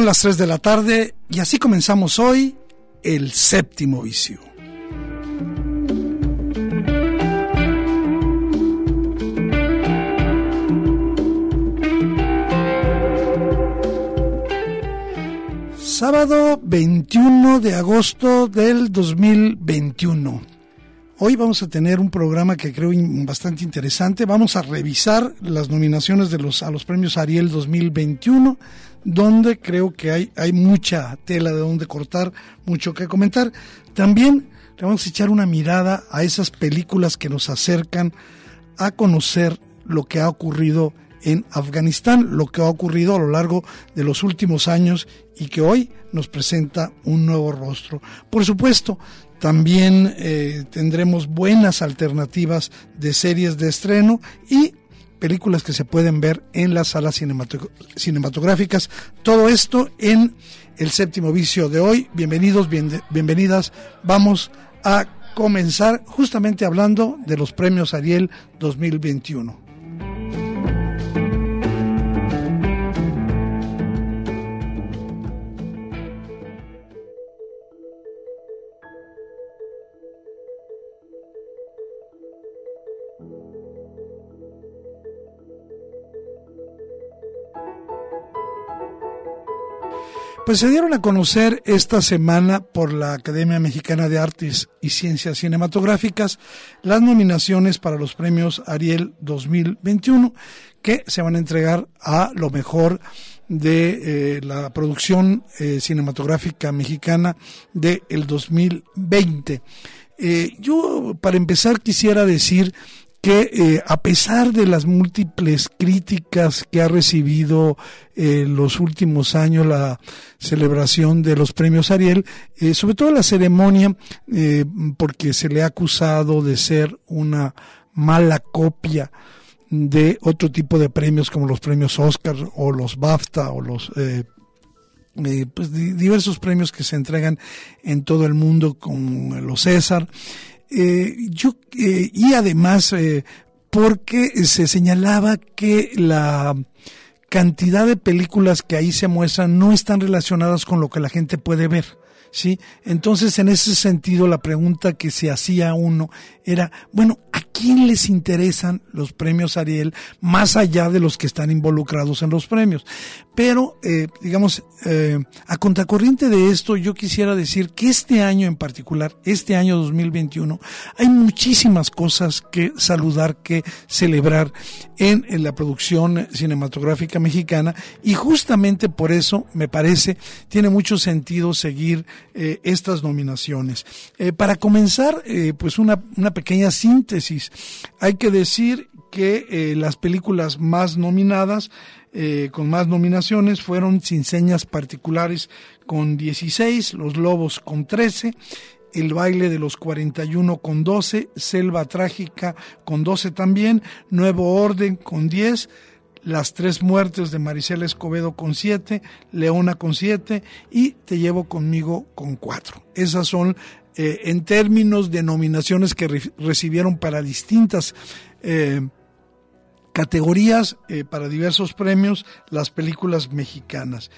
Son las 3 de la tarde y así comenzamos hoy el séptimo vicio. Sábado 21 de agosto del 2021. Hoy vamos a tener un programa que creo bastante interesante. Vamos a revisar las nominaciones de los, a los premios Ariel 2021 donde creo que hay, hay mucha tela de donde cortar, mucho que comentar. También le vamos a echar una mirada a esas películas que nos acercan a conocer lo que ha ocurrido en Afganistán, lo que ha ocurrido a lo largo de los últimos años y que hoy nos presenta un nuevo rostro. Por supuesto, también eh, tendremos buenas alternativas de series de estreno y películas que se pueden ver en las salas cinematográficas. Todo esto en el séptimo vicio de hoy. Bienvenidos, bienvenidas. Vamos a comenzar justamente hablando de los premios Ariel 2021. Pues se dieron a conocer esta semana por la Academia Mexicana de Artes y Ciencias Cinematográficas las nominaciones para los premios Ariel 2021 que se van a entregar a lo mejor de eh, la producción eh, cinematográfica mexicana del el 2020. Eh, yo, para empezar, quisiera decir que eh, a pesar de las múltiples críticas que ha recibido eh, los últimos años la celebración de los premios Ariel, eh, sobre todo la ceremonia, porque se le ha acusado de ser una mala copia de otro tipo de premios como los premios Oscar o los BAFTA o los pues, diversos premios que se entregan en todo el mundo con los César. Eh, yo, eh, y además, eh, porque se señalaba que la cantidad de películas que ahí se muestran no están relacionadas con lo que la gente puede ver. ¿sí? Entonces, en ese sentido, la pregunta que se hacía uno era, bueno, ¿a quién les interesan los premios Ariel más allá de los que están involucrados en los premios? Pero, eh, digamos, eh, a contracorriente de esto, yo quisiera decir que este año en particular, este año 2021, hay muchísimas cosas que saludar, que celebrar en, la producción cinematográfica mexicana y justamente por eso, me parece, tiene mucho sentido seguir eh, estas nominaciones. para comenzar, pues una, una pequeña síntesis. Hay que decir que las películas más nominadas eh, con más nominaciones fueron Sin Señas Particulares con 16, Los Lobos con 13, El Baile de los 41 con 12, Selva Trágica con 12 también, Nuevo Orden con 10, Las Tres Muertes de Maricela Escobedo con 7, Leona con 7 y Te Llevo Conmigo con 4. Esas son eh, en términos de nominaciones que recibieron para distintas eh, categorías eh, para diversos premios las películas mexicanas.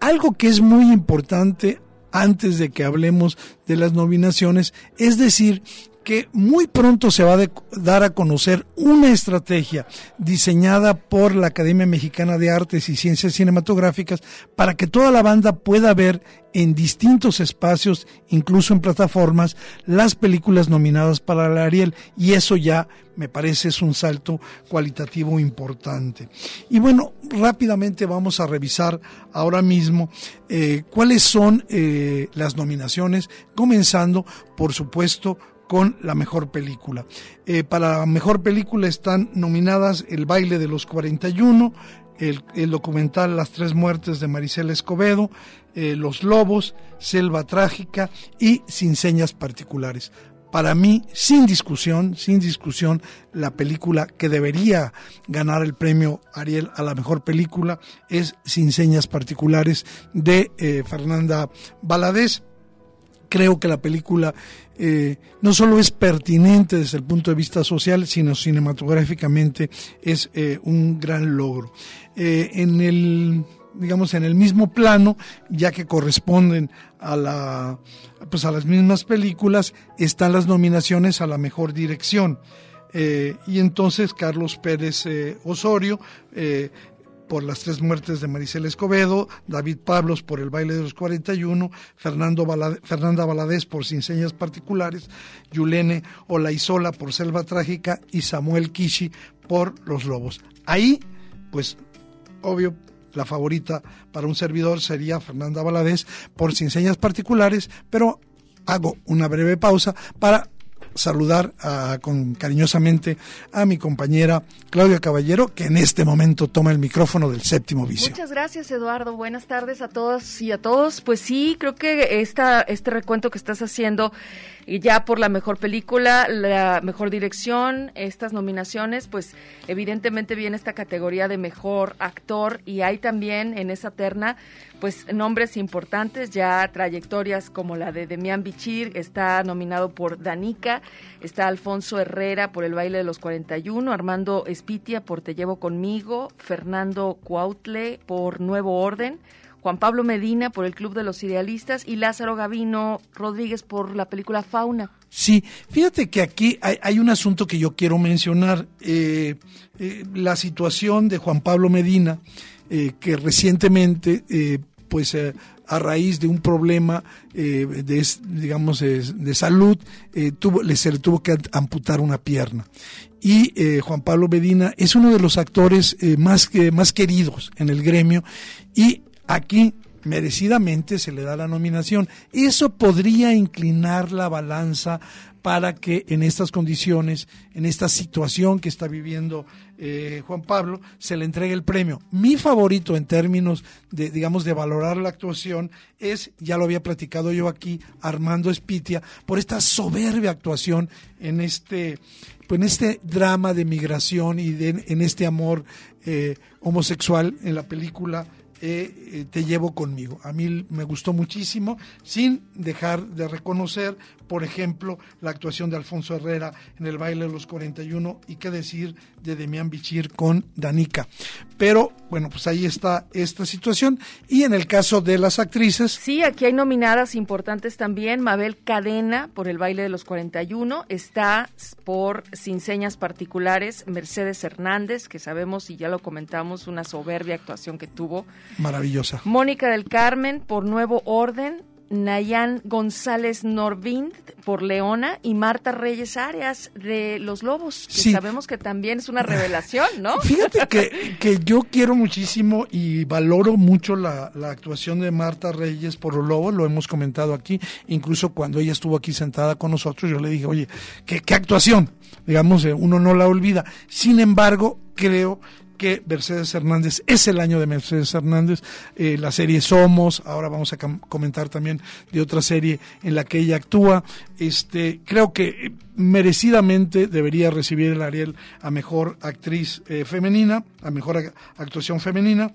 Algo que es muy importante antes de que hablemos de las nominaciones es decir que muy pronto se va a dar a conocer una estrategia diseñada por la Academia Mexicana de Artes y Ciencias Cinematográficas para que toda la banda pueda ver en distintos espacios, incluso en plataformas, las películas nominadas para el Ariel y eso ya me parece es un salto cualitativo importante. Y bueno, rápidamente vamos a revisar ahora mismo eh, cuáles son eh, las nominaciones, comenzando por supuesto con la mejor película. Eh, para la mejor película están nominadas El baile de los 41, el, el documental Las tres muertes de Maricela Escobedo, eh, Los lobos, Selva trágica y Sin señas particulares. Para mí, sin discusión, sin discusión, la película que debería ganar el premio Ariel a la mejor película es Sin señas particulares de eh, Fernanda Baladés creo que la película eh, no solo es pertinente desde el punto de vista social, sino cinematográficamente es eh, un gran logro. Eh, en el digamos en el mismo plano, ya que corresponden a la pues a las mismas películas, están las nominaciones a la mejor dirección. y entonces Carlos Pérez Osorio por las tres muertes de Maricel Escobedo, David Pablos por el baile de los 41, Fernando Fernanda Valadez por Sin Señas Particulares, Yulene Olaizola por Selva Trágica y Samuel Kishi por Los Lobos. Ahí, pues, obvio, la favorita para un servidor sería Fernanda Valadez por Sin Señas Particulares, pero hago una breve pausa para saludar con cariñosamente a mi compañera Claudia Caballero, que en este momento toma el micrófono del séptimo vicio. Muchas gracias, Eduardo. Buenas tardes a todos y a todos. Pues sí, creo que esta, este recuento que estás haciendo ya por la mejor película, la mejor dirección, estas nominaciones, pues evidentemente viene esta categoría de mejor actor y hay también en esa terna pues nombres importantes, ya trayectorias como la de Demian Bichir, está nominado por Danica, está Alfonso Herrera por El baile de los 41, Armando Espitia por Te llevo conmigo, Fernando Cuautle por Nuevo Orden, Juan Pablo Medina por el Club de los Idealistas y Lázaro Gavino Rodríguez por la película Fauna. Sí, fíjate que aquí hay, un asunto que yo quiero mencionar. Eh, eh, la situación de Juan Pablo Medina, eh, que recientemente, pues a raíz de un problema de, digamos, de, salud, tuvo, se le tuvo que amputar una pierna. Y Juan Pablo Medina es uno de los actores más, más queridos en el gremio y Aquí merecidamente se le da la nominación. Eso podría inclinar la balanza para que en estas condiciones, en esta situación que está viviendo eh, Juan Pablo, se le entregue el premio. Mi favorito en términos de, digamos, de valorar la actuación es, ya lo había platicado yo aquí, Armando Espitia, por esta soberbia actuación en este, pues en este drama de migración y en este amor eh, homosexual en la película eh, te llevo conmigo. A mí me gustó muchísimo, sin dejar de reconocer, por ejemplo, la actuación de Alfonso Herrera en el baile de los 41 y qué decir de Demián Bichir con Danica. Pero bueno, pues ahí está esta situación. Y en el caso de las actrices. Sí, aquí hay nominadas importantes también. Mabel Cadena por el baile de los 41. Está por Sin Señas Particulares Mercedes Hernández, que sabemos y ya lo comentamos, una soberbia actuación que tuvo. Maravillosa. Mónica del Carmen por Nuevo Orden. Nayan González Norvind por Leona y Marta Reyes Arias de Los Lobos, que sabemos que también es una revelación, ¿no? Fíjate que, que yo quiero muchísimo y valoro mucho la, la, actuación de Marta Reyes por Los Lobos, lo hemos comentado aquí, incluso cuando ella estuvo aquí sentada con nosotros, yo le dije, oye, qué, qué actuación, digamos, eh, uno no la olvida. Sin embargo, creo que Mercedes Hernández es el año de Mercedes Hernández. Eh, la serie Somos, ahora vamos a comentar también de otra serie en la que ella actúa. Este, creo que merecidamente debería recibir el Ariel a mejor actriz eh, femenina, a mejor actuación femenina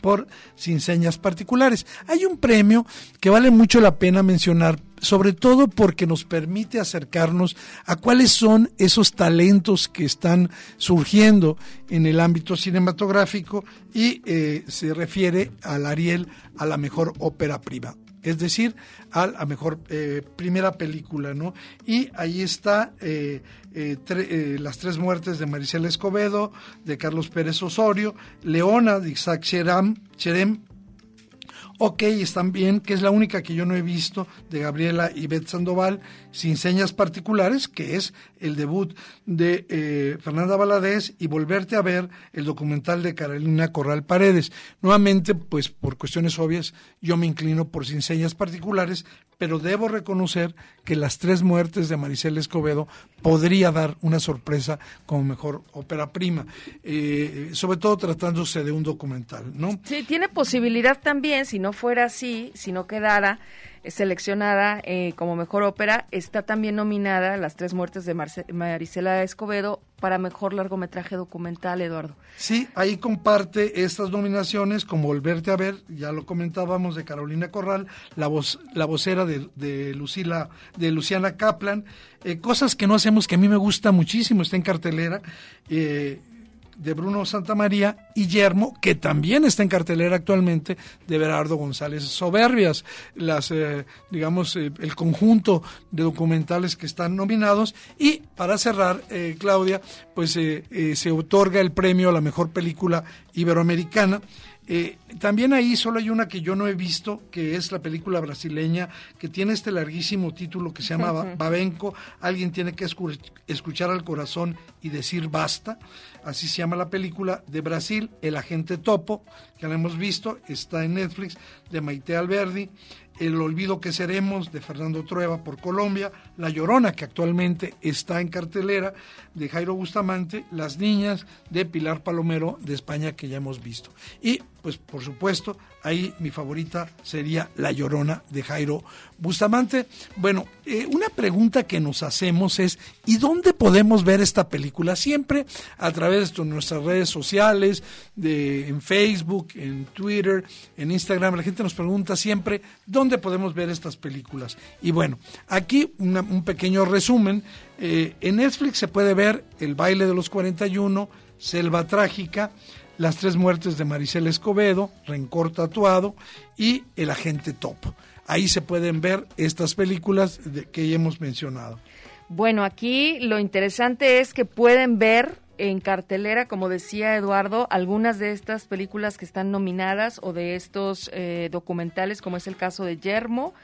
por Sin Señas Particulares. Hay un premio que vale mucho la pena mencionar, sobre todo porque nos permite acercarnos a cuáles son esos talentos que están surgiendo en el ámbito cinematográfico y eh, se refiere al Ariel a la mejor ópera prima. es decir, a la mejor eh, primera película, ¿no? Y ahí está eh, eh, Las tres muertes de Maricela Escobedo, de Carlos Pérez Osorio, Leona de Isaac Cherem, Cherem Ok, están bien, que es la única que yo no he visto de Gabriela y Beth Sandoval, sin señas particulares, que es el debut de eh, Fernanda Valadez y volverte a ver el documental de Carolina Corral Paredes. Nuevamente, pues por cuestiones obvias, yo me inclino por sin señas particulares, pero debo reconocer que las tres muertes de Maricel Escobedo podría dar una sorpresa como mejor ópera prima, eh, sobre todo tratándose de un documental, ¿no? Sí, tiene posibilidad también, si no fuera así, si no quedara seleccionada eh, como mejor ópera, está también nominada Las tres muertes de Marisela Escobedo para mejor largometraje documental, Eduardo. Sí, ahí comparte estas nominaciones como Volverte a ver, ya lo comentábamos de Carolina Corral, la voz, la vocera de, de Lucila, de Luciana Kaplan, eh, cosas que no hacemos que a mí me gusta muchísimo, está en cartelera. Eh, de Bruno Santamaría y Yermo, que también está en cartelera actualmente, de Berardo González Soberbias. Las, eh, digamos, eh, el conjunto de documentales que están nominados. Y para cerrar, eh, Claudia, pues se otorga el premio a la mejor película iberoamericana. Eh, también ahí solo hay una que yo no he visto, que es la película brasileña, que tiene este larguísimo título que se llama Babenco, alguien tiene que escuchar al corazón y decir basta, así se llama la película de Brasil, El agente topo, que la hemos visto, está en Netflix, de Maite Alberdi, el olvido que seremos de Fernando Trueba por Colombia, La Llorona que actualmente está en cartelera de Jairo Bustamante, Las Niñas de Pilar Palomero de España que ya hemos visto. Y pues por supuesto ahí mi favorita sería La Llorona de Jairo Bustamante. Bueno, eh, una pregunta que nos hacemos es, ¿y dónde podemos ver esta película? Siempre a través de nuestras redes sociales, de, en Facebook, en Twitter, en Instagram. La gente nos pregunta siempre, ¿dónde podemos ver estas películas? Y bueno, aquí un pequeño resumen. Eh, en Netflix se puede ver El baile de los 41, Selva Trágica, las tres muertes de Maricel Escobedo, Rencor Tatuado y El Agente Top. Ahí se pueden ver estas películas que ya hemos mencionado. Bueno, aquí lo interesante es que pueden ver en cartelera, como decía Eduardo, algunas de estas películas que están nominadas o de estos eh, documentales, como es el caso de Yermo,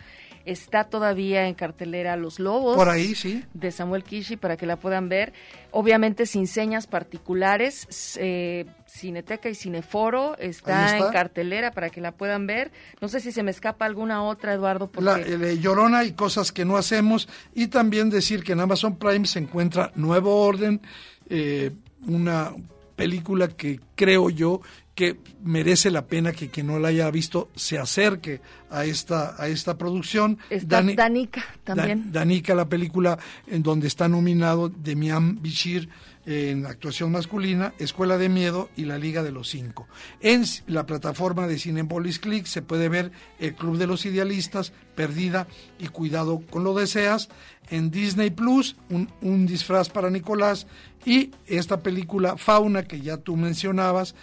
Está todavía en cartelera Los Lobos. Por ahí, sí. De Samuel Kishi para que la puedan ver. Obviamente sin señas particulares. Eh, Cineteca y Cineforo está, en cartelera para que la puedan ver. No sé si se me escapa alguna otra, Eduardo. Porque... La, eh, Llorona y cosas que no hacemos. Y también decir que en Amazon Prime se encuentra Nuevo Orden, eh, una película que creo yo que merece la pena que quien no la haya visto se acerque a esta a esta producción. Está Danica también. Danica, la película en donde está nominado Demian Bichir en actuación masculina, Escuela de Miedo y La Liga de los Cinco. En la plataforma de Cinepolis Click se puede ver El Club de los Idealistas, Perdida y Cuidado con lo deseas. En Disney Plus, un, un disfraz para Nicolás y esta película Fauna que ya tú mencionabas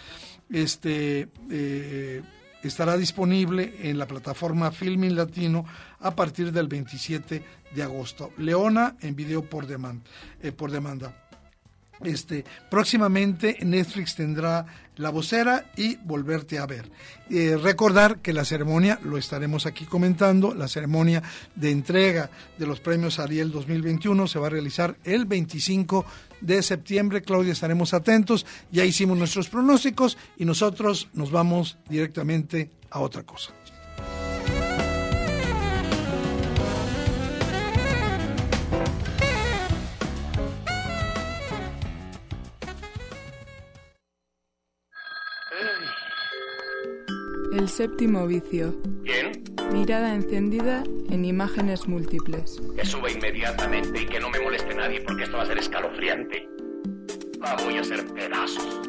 este, eh, estará disponible en la plataforma Filming Latino a partir del 27 de agosto. Leona en video por, eh, por demanda. Este, próximamente Netflix tendrá La Vocera y Volverte a Ver. Eh, recordar que la ceremonia, lo estaremos aquí comentando, la ceremonia de entrega de los premios Ariel 2021 se va a realizar el 25 de septiembre. Claudia, estaremos atentos. Ya hicimos nuestros pronósticos y nosotros nos vamos directamente a otra cosa. Séptimo vicio. ¿Quién? Mirada encendida en imágenes múltiples. Que suba inmediatamente y que no me moleste nadie porque esto va a ser escalofriante. La voy a hacer pedazos.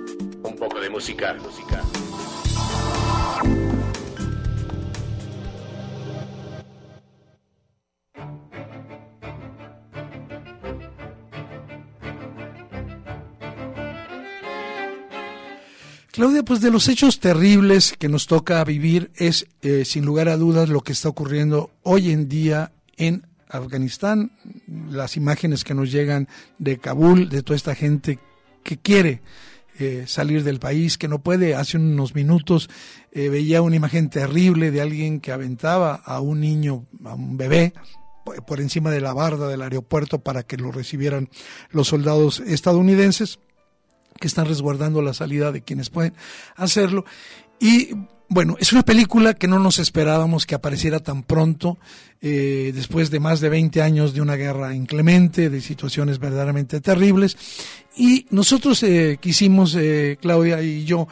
Un poco de música, música. Claudia, pues de los hechos terribles que nos toca vivir es, eh, sin lugar a dudas, lo que está ocurriendo hoy en día en Afganistán, las imágenes que nos llegan de Kabul, de toda esta gente que quiere eh, salir del país, que no puede. Hace unos minutos eh, veía una imagen terrible de alguien que aventaba a un niño, a un bebé, por encima de la barda del aeropuerto para que lo recibieran los soldados estadounidenses que están resguardando la salida de quienes pueden hacerlo. Y bueno, es una película que no nos esperábamos que apareciera tan pronto, eh, después de más de 20 años de una guerra inclemente, de situaciones verdaderamente terribles. Y nosotros eh, quisimos, eh, Claudia y yo,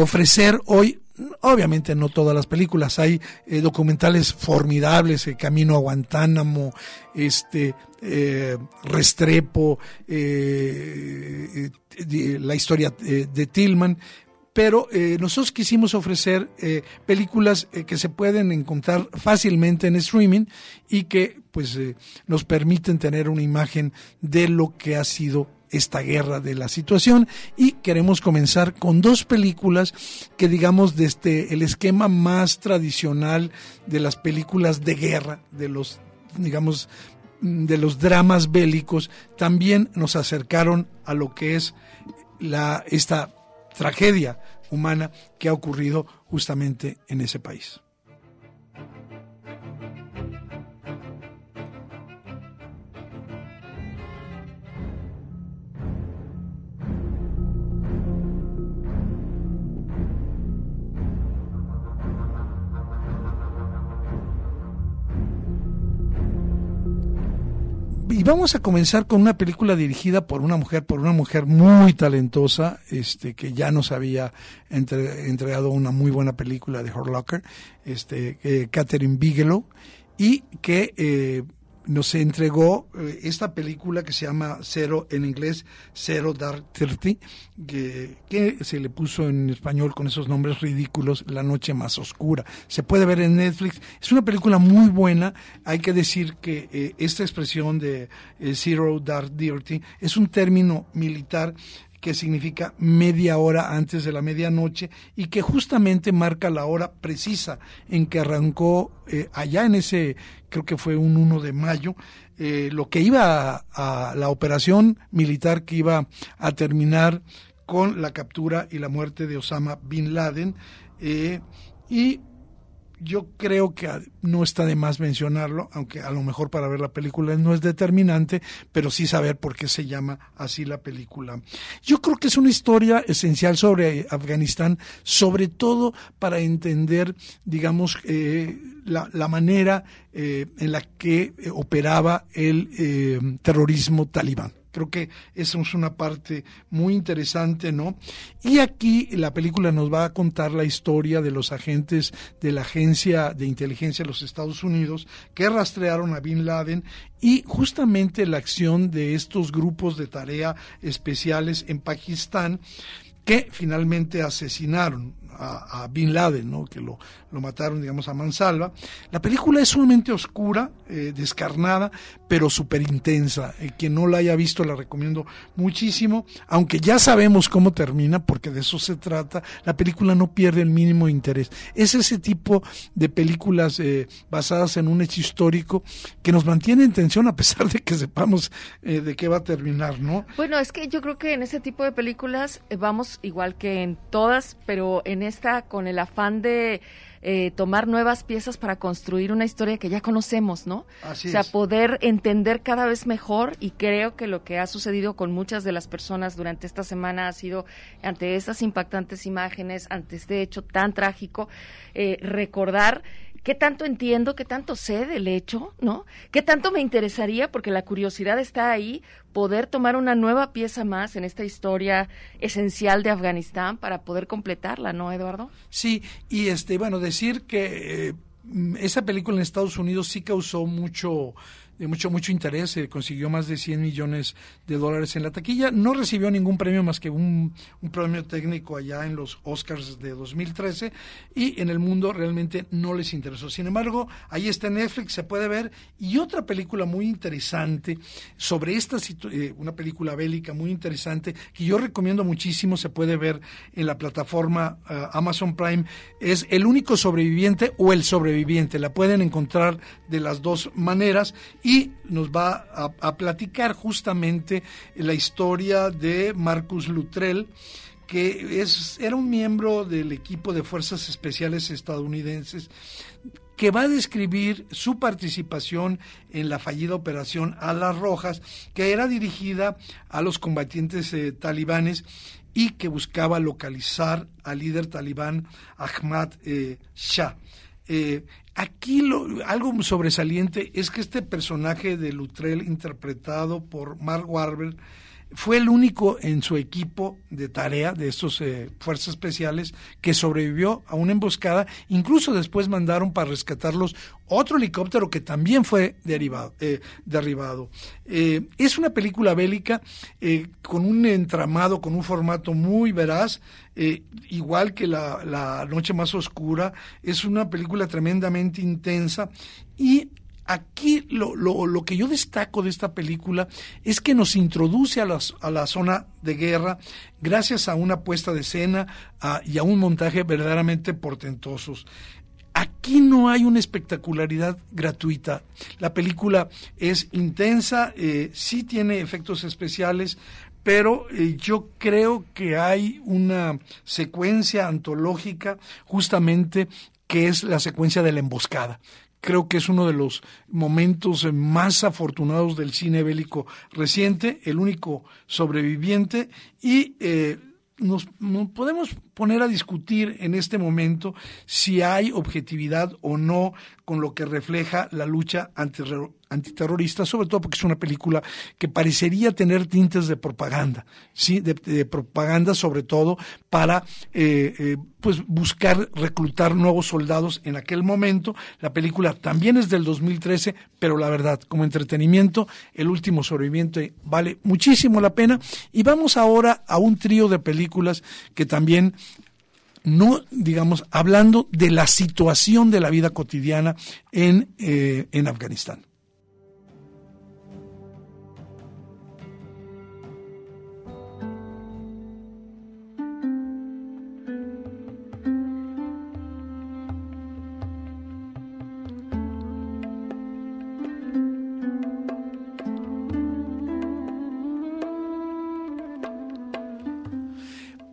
ofrecer hoy obviamente no todas las películas, hay documentales formidables, Camino a Guantánamo, este, Restrepo, la historia de Tillman, pero eh, nosotros quisimos ofrecer eh, películas eh, que se pueden encontrar fácilmente en streaming y que pues nos permiten tener una imagen de lo que ha sido esta guerra de la situación y queremos comenzar con dos películas que digamos desde el esquema más tradicional de las películas de guerra, de los digamos de los dramas bélicos, también nos acercaron a lo que es la esta tragedia humana que ha ocurrido justamente en ese país. Y vamos a comenzar con una película dirigida por una mujer, por una mujer muy talentosa, este, que ya nos había entregado una muy buena película de Horlocker, este, eh, Catherine Bigelow, y que eh, nos entregó eh, esta película que se llama Cero en inglés, Cero Dark Thirty, que, que, se le puso en español con esos nombres ridículos, La Noche Más Oscura. Se puede ver en Netflix. Es una película muy buena. Hay que decir que eh, esta expresión de eh, Zero Dark Thirty es un término militar que significa media hora antes de la medianoche y que justamente marca la hora precisa en que arrancó eh, allá en ese, creo que fue un 1 de mayo, eh, lo que iba a, la operación militar que iba a terminar con la captura y la muerte de Osama Bin Laden. Eh, y yo creo que no está de más mencionarlo, aunque a lo mejor para ver la película no es determinante, pero sí saber por qué se llama así la película. Yo creo que es una historia esencial sobre Afganistán, sobre todo para entender, digamos, eh, la, manera eh, en la que operaba el eh, terrorismo talibán. Creo que esa es una parte muy interesante, ¿no? Y aquí la película nos va a contar la historia de los agentes de la Agencia de Inteligencia de los Estados Unidos que rastrearon a Bin Laden y justamente la acción de estos grupos de tarea especiales en Pakistán que finalmente asesinaron a, Bin Laden, ¿no? que lo, lo, mataron, digamos, a mansalva. La película es sumamente oscura, eh, descarnada, pero súper intensa. Eh, quien no la haya visto la recomiendo muchísimo, aunque ya sabemos cómo termina, porque de eso se trata. La película no pierde el mínimo interés. Es ese tipo de películas eh, basadas en un hecho histórico que nos mantiene en tensión a pesar de que sepamos de qué va a terminar, ¿no? Bueno, es que yo creo que en ese tipo de películas vamos igual que en todas, pero en está con el afán de eh, tomar nuevas piezas para construir una historia que ya conocemos, ¿no? Así o sea, poder entender cada vez mejor y creo que lo que ha sucedido con muchas de las personas durante esta semana ha sido ante estas impactantes imágenes, ante este hecho tan trágico, eh, recordar qué tanto entiendo, qué tanto sé del hecho, ¿no? ¿Qué tanto me interesaría, porque la curiosidad está ahí, poder tomar una nueva pieza más en esta historia esencial de Afganistán para poder completarla, ¿no, Eduardo? Sí, y este, bueno, decir que eh, esa película en Estados Unidos sí causó mucho de mucho, mucho interés, consiguió más de 100 millones de dólares en la taquilla, no recibió ningún premio más que un, un premio técnico allá en los Oscars de 2013 y en el mundo realmente no les interesó. Sin embargo, ahí está Netflix, se puede ver, y otra película muy interesante sobre esta, eh, una película bélica muy interesante, que yo recomiendo muchísimo, se puede ver en la plataforma eh, Amazon Prime, es El único sobreviviente o El sobreviviente, la pueden encontrar de las dos maneras nos va a, a platicar justamente la historia de Marcus Luttrell, que es, era un miembro del equipo de Fuerzas Especiales estadounidenses que va a describir su participación en la fallida operación Alas Rojas, que era dirigida a los combatientes eh, talibanes y que buscaba localizar al líder talibán Ahmad eh, Shah. Eh, aquí lo, algo sobresaliente es que este personaje de Lutrell, interpretado por Mark Warber, fue el único en su equipo de tarea de estos eh, fuerzas especiales que sobrevivió a una emboscada. Incluso después mandaron para rescatarlos otro helicóptero que también fue derivado, eh, derribado. Eh, es una película bélica con un entramado, con un formato muy veraz, igual que la, la Noche Más Oscura. Es una película tremendamente intensa y aquí lo, lo, lo, que yo destaco de esta película es que nos introduce a, a la zona de guerra gracias a una puesta de escena y a un montaje verdaderamente portentosos. Aquí no hay una espectacularidad gratuita. La película es intensa, eh, sí tiene efectos especiales, pero eh, yo creo que hay una secuencia antológica justamente que es la secuencia de la emboscada creo que es uno de los momentos más afortunados del cine bélico reciente, el único sobreviviente. Y eh, nos, podemos poner a discutir en este momento si hay objetividad o no con lo que refleja la lucha antiterrorista, sobre todo porque es una película que parecería tener tintes de propaganda, sí, de, propaganda sobre todo para eh, eh, pues buscar reclutar nuevos soldados en aquel momento. La película también es del 2013, pero la verdad, como entretenimiento, el último sobreviviente vale muchísimo la pena. Y vamos ahora a un trío de películas que también no, digamos, hablando de la situación de la vida cotidiana en, eh, en Afganistán.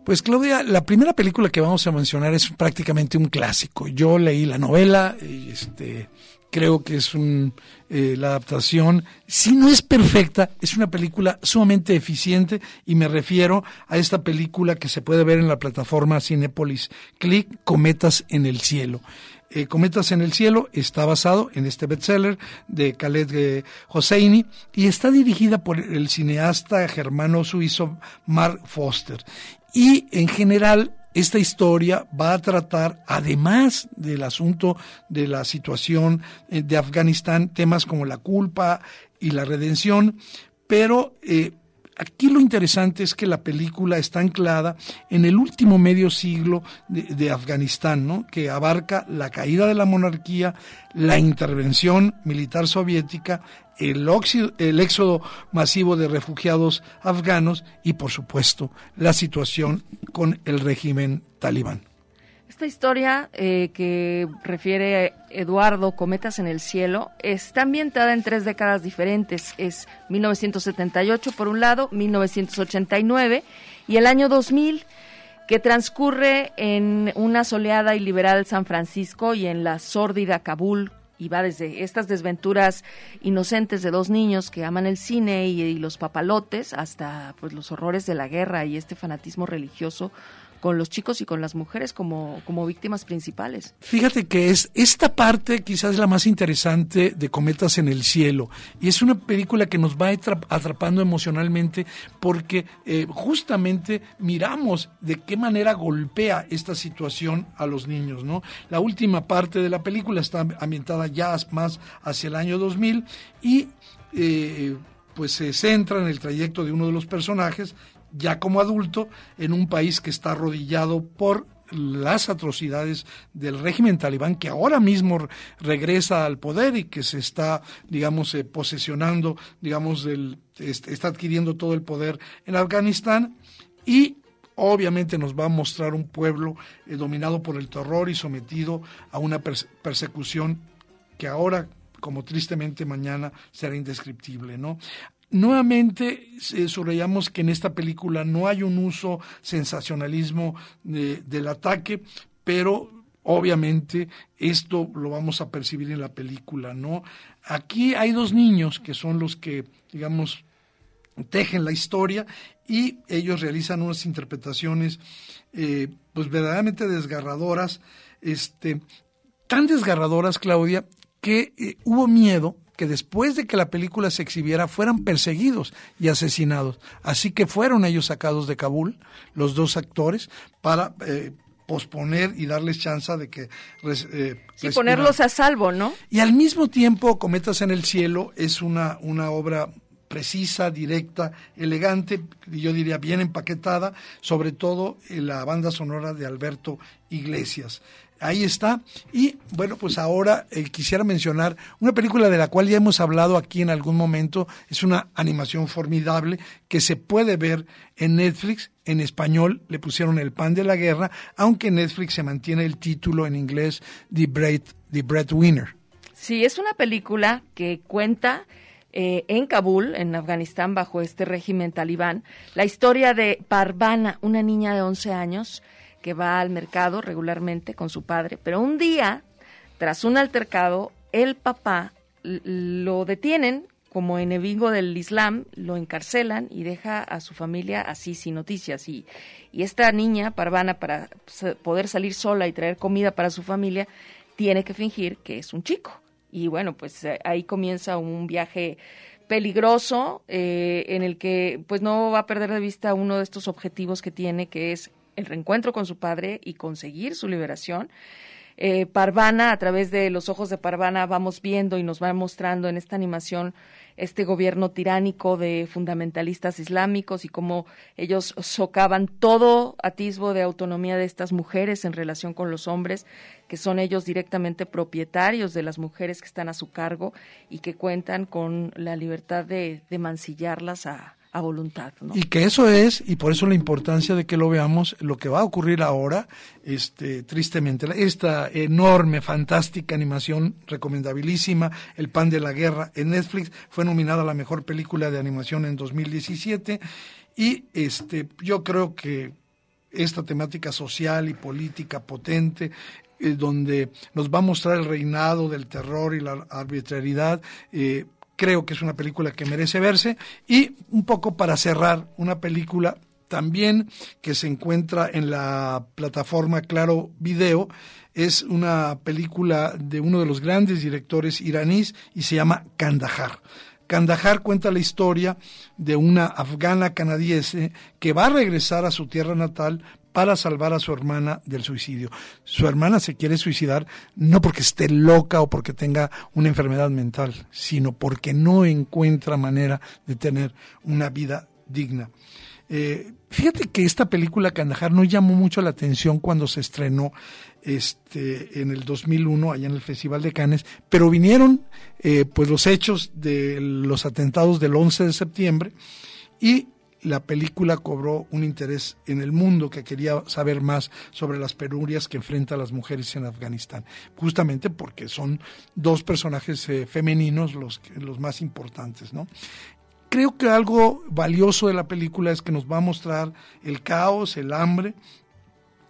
Pues Claudia, la primera película que vamos a mencionar es prácticamente un clásico. Yo leí la novela, este, creo que es un, eh, la adaptación, si no es perfecta, es una película sumamente eficiente y me refiero a esta película que se puede ver en la plataforma Cinepolis Click, Cometas en el Cielo. Eh, Cometas en el Cielo está basado en este bestseller de Khaled eh, Hosseini y está dirigida por el cineasta germano suizo Mark Foster. Y en general esta historia va a tratar, además del asunto de la situación eh, de Afganistán, temas como la culpa y la redención, pero eh, aquí lo interesante es que la película está anclada en el último medio siglo de, Afganistán, ¿no? que abarca la caída de la monarquía, la intervención militar soviética, el, el éxodo masivo de refugiados afganos y, por supuesto, la situación con el régimen talibán. Esta historia eh, que refiere Eduardo Cometas en el Cielo está ambientada en tres décadas diferentes. Es 1978 por un lado, 1989 y el año 2000 que transcurre en una soleada y liberal San Francisco y en la sórdida Kabul y va desde estas desventuras inocentes de dos niños que aman el cine y, los papalotes hasta pues los horrores de la guerra y este fanatismo religioso con los chicos y con las mujeres como, como víctimas principales. Fíjate que es esta parte quizás la más interesante de Cometas en el Cielo. Y es una película que nos va atrapando emocionalmente porque eh, justamente miramos de qué manera golpea esta situación a los niños. ¿no? La última parte de la película está ambientada ya más hacia el año 2000 y eh, pues se centra en el trayecto de uno de los personajes, ya como adulto, en un país que está arrodillado por las atrocidades del régimen talibán que ahora mismo regresa al poder y que se está, digamos, eh, posesionando, digamos, está adquiriendo todo el poder en Afganistán y obviamente nos va a mostrar un pueblo eh, dominado por el terror y sometido a una persecución que ahora como tristemente mañana será indescriptible, ¿no? Nuevamente eh, subrayamos que en esta película no hay un uso sensacionalismo del ataque, pero obviamente esto lo vamos a percibir en la película, ¿no? Aquí hay dos niños que son los que, digamos, tejen la historia y ellos realizan unas interpretaciones eh, pues verdaderamente desgarradoras, este, tan desgarradoras, Claudia, que eh, hubo miedo que después de que la película se exhibiera fueran perseguidos y asesinados. Así que fueron ellos sacados de Kabul, los dos actores, para eh, posponer y darles chance de que... Eh, sí, ponerlos a salvo, ¿no? Y al mismo tiempo, Cometas en el Cielo es una, una obra precisa, directa, elegante, yo diría bien empaquetada, sobre todo en la banda sonora de Alberto Iglesias. Ahí está. Y bueno, pues ahora eh, quisiera mencionar una película de la cual ya hemos hablado aquí en algún momento. Es una animación formidable que se puede ver en Netflix. En español le pusieron El pan de la guerra, aunque Netflix se mantiene el título en inglés The, Bread, The Breadwinner. Sí, es una película que cuenta eh, en Kabul, en Afganistán, bajo este régimen talibán, la historia de Parvana, una niña de 11 años que va al mercado regularmente con su padre, pero un día, tras un altercado, el papá lo detienen como enemigo del Islam, lo encarcelan y deja a su familia así sin noticias. Y, y esta niña, Parvana, para poder salir sola y traer comida para su familia, tiene que fingir que es un chico. Y bueno, pues eh, ahí comienza un viaje peligroso eh, en el que pues no va a perder de vista uno de estos objetivos que tiene, que es el reencuentro con su padre y conseguir su liberación. Eh, Parvana, a través de los ojos de Parvana, vamos viendo y nos va mostrando en esta animación este gobierno tiránico de fundamentalistas islámicos y cómo ellos socavan todo atisbo de autonomía de estas mujeres en relación con los hombres, que son ellos directamente propietarios de las mujeres que están a su cargo y que cuentan con la libertad de, de mancillarlas a, a voluntad. Y que eso es, y por eso la importancia de que lo veamos, lo que va a ocurrir ahora, este, tristemente, esta enorme, fantástica animación, recomendabilísima, El pan de la guerra en Netflix, fue nominada a la mejor película de animación en 2017, y este, yo creo que esta temática social y política potente, eh, donde nos va a mostrar el reinado del terror y la arbitrariedad, eh, creo que es una película que merece verse. Y un poco para cerrar, una película también que se encuentra en la plataforma Claro Video. Es una película de uno de los grandes directores iraníes y se llama Kandahar. Kandahar cuenta la historia de una afgana canadiense que va a regresar a su tierra natal para salvar a su hermana del suicidio. Su hermana se quiere suicidar no porque esté loca o porque tenga una enfermedad mental, sino porque no encuentra manera de tener una vida digna. Eh, fíjate que esta película Kandahar no llamó mucho la atención cuando se estrenó este, en el 2001 allá en el Festival de Cannes, pero vinieron eh, pues los hechos de los atentados del 11 de septiembre y la película cobró un interés en el mundo que quería saber más sobre las penurias que enfrentan las mujeres en Afganistán, justamente porque son dos personajes eh, femeninos los, los más importantes, ¿no? Creo que algo valioso de la película es que nos va a mostrar el caos, el hambre,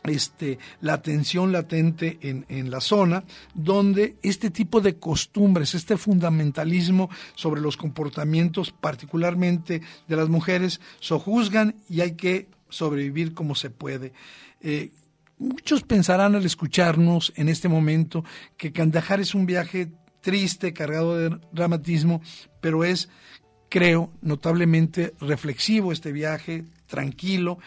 este, la tensión latente en, en, la zona, donde este tipo de costumbres, este fundamentalismo sobre los comportamientos, particularmente de las mujeres, sojuzgan y hay que sobrevivir como se puede. Eh, muchos pensarán al escucharnos en este momento que Kandahar es un viaje triste, cargado de dramatismo, pero es, creo, notablemente reflexivo este viaje, tranquilo,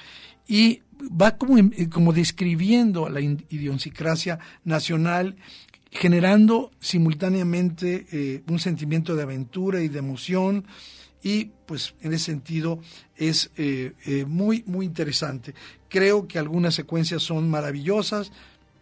y va como, como describiendo la idiosincrasia nacional generando simultáneamente eh, un sentimiento de aventura y de emoción y pues en ese sentido es eh, eh, muy muy interesante. Creo que algunas secuencias son maravillosas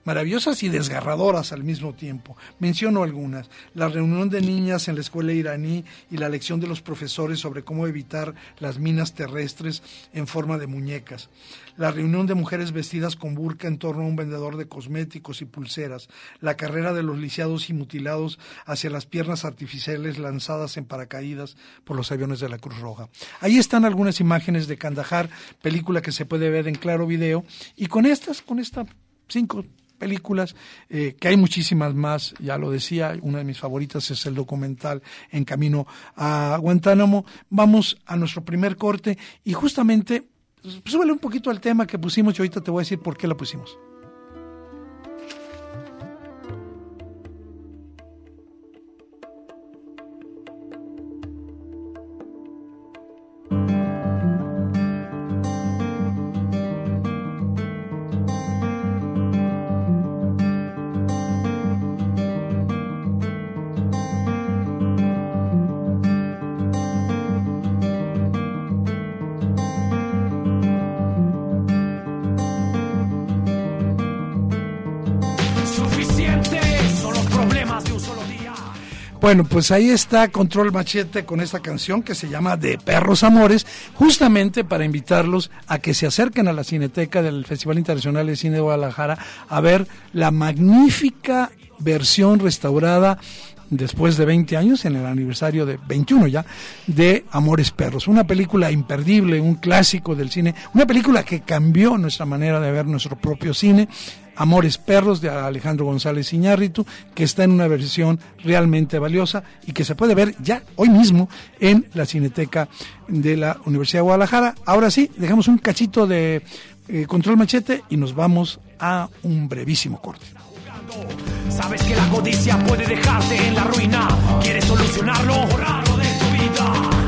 maravillosas y desgarradoras al mismo tiempo. Menciono algunas. La reunión de niñas en la escuela iraní y la lección de los profesores sobre cómo evitar las minas terrestres en forma de muñecas. La reunión de mujeres vestidas con burka en torno a un vendedor de cosméticos y pulseras. La carrera de los lisiados y mutilados hacia las piernas artificiales lanzadas en paracaídas por los aviones de la Cruz Roja. Ahí están algunas imágenes de Kandahar, película que se puede ver en claro video. Y con estas, con esta cinco películas, eh, que hay muchísimas más, ya lo decía, una de mis favoritas es el documental En Camino a Guantánamo. Vamos a nuestro primer corte y justamente, pues, súbele un poquito al tema que pusimos y ahorita te voy a decir por qué la pusimos. Bueno, pues ahí está Control Machete con esta canción que se llama De Perros Amores, justamente para invitarlos a que se acerquen a la Cineteca del Festival Internacional de Cine de Guadalajara a ver la magnífica versión restaurada después de 20 años, en el aniversario de 21 ya, de Amores Perros. Una película imperdible, un clásico del cine, una película que cambió nuestra manera de ver nuestro propio cine. Amores Perros de Alejandro González Iñárritu, que está en una versión realmente valiosa y que se puede ver ya hoy mismo en la Cineteca de la Universidad de Guadalajara. Ahora sí, dejamos un cachito de eh, control machete y nos vamos a un brevísimo corte. Sabes que la codicia puede dejarte en la ruina. ¿Quieres solucionarlo? De tu vida.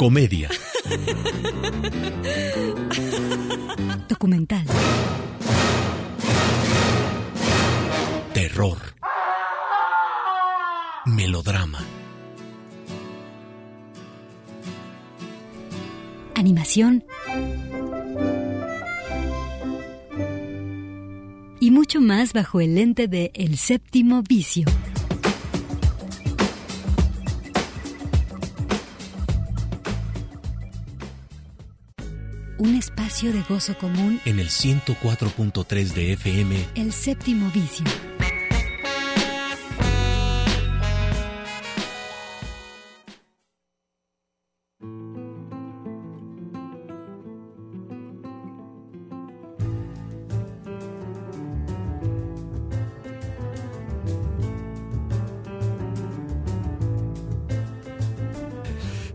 Comedia. Documental. Terror. Melodrama. animación y mucho más bajo el lente de El séptimo vicio. Un espacio de gozo común en el 104.3 de FM. El séptimo vicio.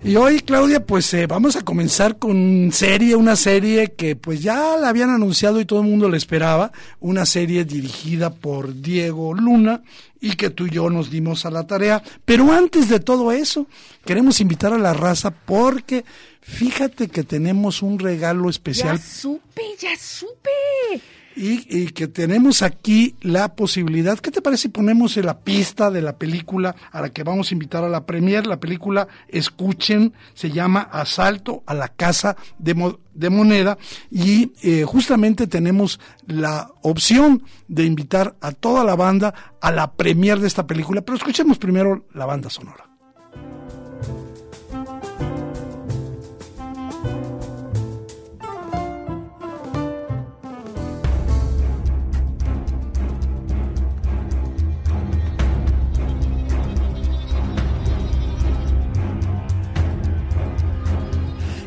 Y hoy, Claudia, pues eh, vamos a comenzar con serie, una serie que pues ya la habían anunciado y todo el mundo la esperaba, una serie dirigida por Diego Luna y que tú y yo nos dimos a la tarea. Pero antes de todo eso, queremos invitar a la raza porque fíjate que tenemos un regalo especial. Ya supe, ya supe y, que tenemos aquí la posibilidad. ¿Qué te parece si ponemos en la pista de la película a la que vamos a invitar a la premier? La película, escuchen, se llama Asalto a la Casa de, de Moneda y eh, justamente tenemos la opción de invitar a toda la banda a la premier de esta película, pero escuchemos primero la banda sonora.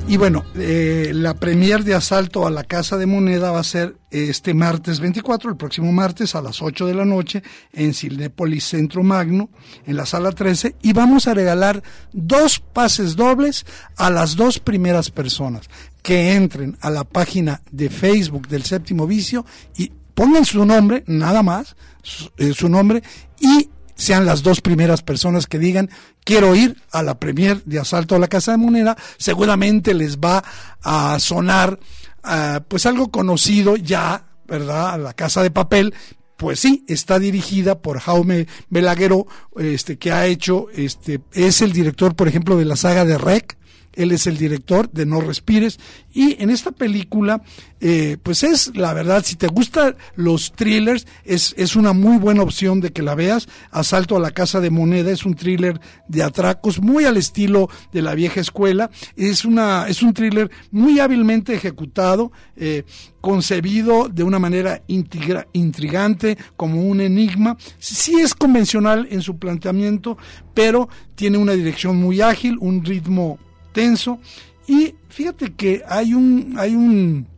Y bueno, eh, la premier de asalto a la Casa de Moneda va a ser este martes 24, el próximo martes a las 8 de la noche en Cinépolis Centro Magno, en la sala 13, y vamos a regalar dos pases dobles a las dos primeras personas que entren a la página de Facebook del Séptimo Vicio y pongan su nombre, nada más, su, eh, su nombre, y sean las dos primeras personas que digan quiero ir a la premier de asalto a la casa de moneda, seguramente les va a sonar uh, pues algo conocido ya, ¿verdad? A la casa de papel, pues sí, está dirigida por Jaume Belagueró, este, que ha hecho, este, es el director, por ejemplo, de la saga de Rec, él es el director de No Respires. Y en esta película eh, pues es la verdad si te gustan los thrillers es, es una muy buena opción de que la veas. Asalto a la Casa de Moneda es un thriller de atracos muy al estilo de la vieja escuela. Es una es un thriller muy hábilmente ejecutado eh, concebido de una manera intriga, intrigante como un enigma. Sí es convencional en su planteamiento pero tiene una dirección muy ágil un ritmo tenso y fíjate que hay un hay un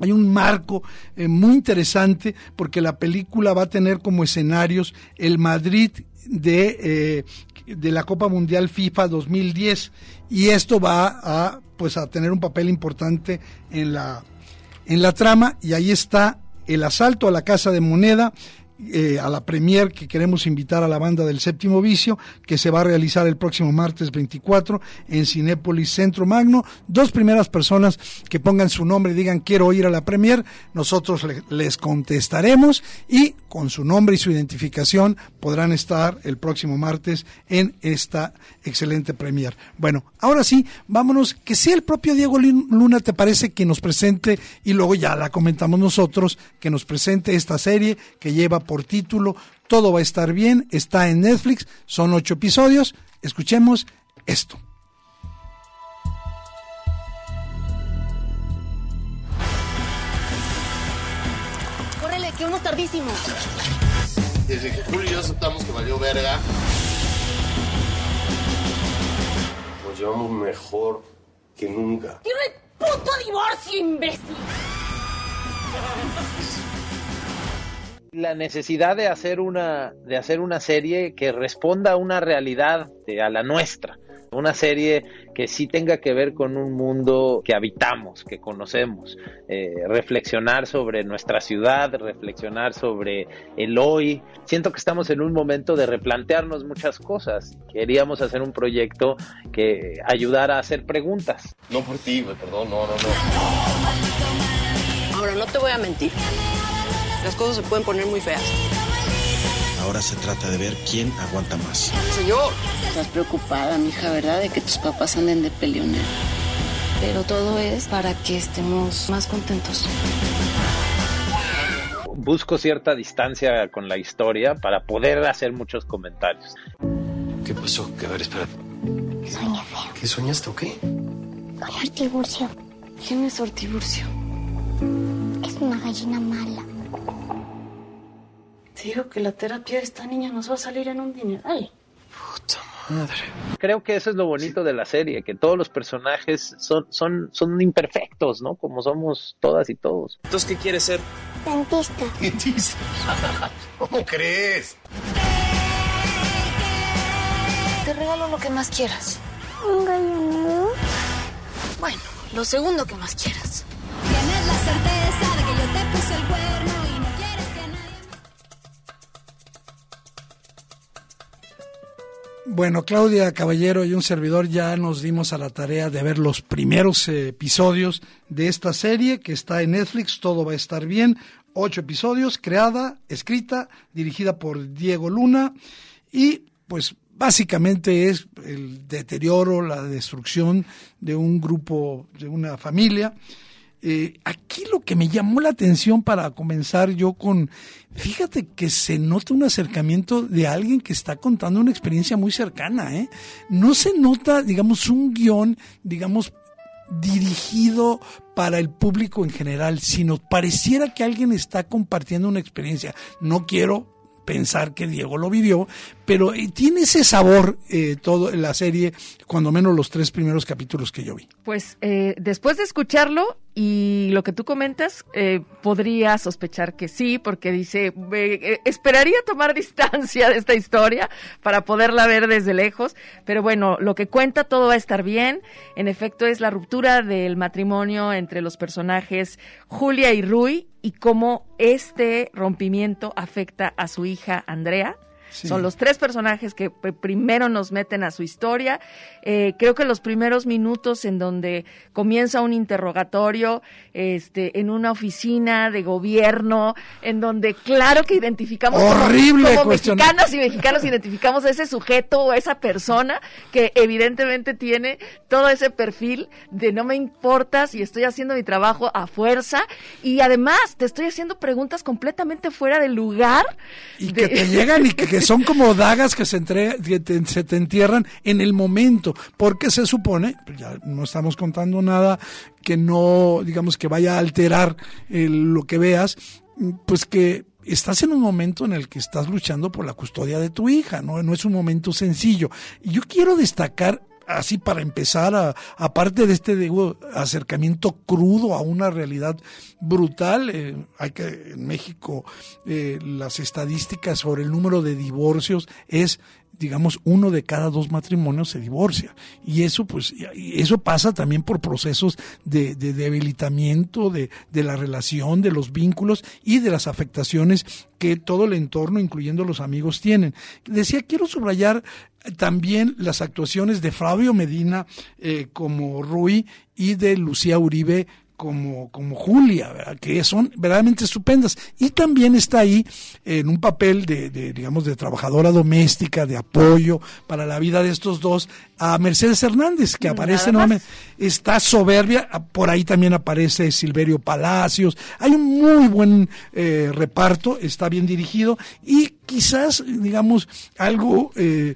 hay un marco eh, muy interesante porque la película va a tener como escenarios el Madrid de, eh, de la Copa Mundial FIFA 2010 y esto va a pues a tener un papel importante en la en la trama. Y ahí está el asalto a la casa de moneda eh, a la premier que queremos invitar a la banda del séptimo vicio, que se va a realizar el próximo martes 24 en Cinépolis Centro Magno. Dos primeras personas que pongan su nombre y digan quiero ir a la premier, nosotros le, les contestaremos y con su nombre y su identificación podrán estar el próximo martes en esta excelente premier. Bueno, ahora sí, vámonos, que sea el propio Diego Luna te parece que nos presente y luego ya la comentamos nosotros, que nos presente esta serie que lleva por título Todo va a estar bien, está en Netflix, son ocho episodios. Escuchemos esto. Córrele, que vamos tardísimo. Desde que Julio y yo aceptamos que valió verga, nos llevamos mejor que nunca. ¡Quiero el puto divorcio, imbécil! La necesidad de hacer una de hacer una serie que responda a una realidad de, a la nuestra una serie que sí tenga que ver con un mundo que habitamos, que conocemos, eh, reflexionar sobre nuestra ciudad, reflexionar sobre el hoy. Siento que estamos en un momento de replantearnos muchas cosas. Queríamos hacer un proyecto que ayudara a hacer preguntas. No por ti, perdón, no, no, no. Ahora, no te voy a mentir. Las cosas se pueden poner muy feas. Ahora se trata de ver quién aguanta más. Yo. Estás preocupada, mija, ¿verdad? De que tus papás anden de peleonero. Pero todo es para que estemos más contentos. Busco cierta distancia con la historia para poder hacer muchos comentarios. ¿Qué pasó? A ver, espera. Soñé feo. ¿Qué soñaste o qué? Con Ortiburcio. ¿Quién es Ortiburcio? Es una gallina mala. Te digo que la terapia de esta niña nos va a salir en un dineral. Puta madre. Creo que eso es lo bonito de la serie, que todos los personajes son, son, son imperfectos, ¿no? Como somos todas y todos. Entonces, ¿qué quieres ser? Dentista. Dentista. ¿Cómo crees? Te regalo lo que más quieras. ¿Un gallinero? Bueno, lo segundo que más quieras. Tienes la certeza Bueno, Claudia Caballero y un servidor ya nos dimos a la tarea de ver los primeros episodios de esta serie que está en Netflix, todo va a estar bien. Ocho episodios, creada, escrita, dirigida por Diego Luna y pues básicamente es el deterioro, la destrucción de un grupo, de una familia. Eh, aquí lo que me llamó la atención para comenzar yo con, fíjate que se nota un acercamiento de alguien que está contando una experiencia muy cercana, ¿eh? No se nota, digamos, un guion, digamos, dirigido para el público en general, sino pareciera que alguien está compartiendo una experiencia. No quiero pensar que Diego lo vivió, pero eh, tiene ese sabor eh, todo la serie, cuando menos los tres primeros capítulos que yo vi. Pues eh, después de escucharlo y lo que tú comentas, eh, podría sospechar que sí, porque dice, eh, esperaría tomar distancia de esta historia para poderla ver desde lejos, pero bueno, lo que cuenta todo va a estar bien. En efecto, es la ruptura del matrimonio entre los personajes Julia y Rui y cómo este rompimiento afecta a su hija Andrea. Sí. Son los tres personajes que primero nos meten a su historia. Eh, creo que los primeros minutos en donde comienza un interrogatorio este, en una oficina de gobierno, en donde claro que identificamos como- Horrible como, cuestión. mexicanas y mexicanos identificamos a ese sujeto o esa persona que evidentemente tiene todo ese perfil de no me importas y estoy haciendo mi trabajo a fuerza y además te estoy haciendo preguntas completamente fuera del lugar. Y de- que te llegan y que, son como dagas que se, que te- entierran en el momento, porque se supone, pues ya no estamos contando nada que no, digamos, que vaya a alterar eh, lo que veas, pues que estás en un momento en el que estás luchando por la custodia de tu hija, no, no es un momento sencillo. Yo quiero destacar así para empezar, aparte de este acercamiento crudo a una realidad brutal, eh, hay que en México eh, las estadísticas sobre el número de divorcios es digamos, uno de cada dos matrimonios se divorcia. Y eso, pues, eso pasa también por procesos de, de debilitamiento de, de la relación, de los vínculos y de las afectaciones que todo el entorno, incluyendo los amigos, tienen. Decía, quiero subrayar también las actuaciones de Fabio Medina eh, como Rui y de Lucía Uribe como, como Julia, ¿verdad? que son verdaderamente estupendas. Y también está ahí en un papel de, de, digamos, de trabajadora doméstica, de apoyo para la vida de estos dos, a Mercedes Hernández, que aparece nuevamente. Está soberbia, por ahí también aparece Silverio Palacios. Hay un muy buen eh, reparto, está bien dirigido y quizás, digamos, algo eh,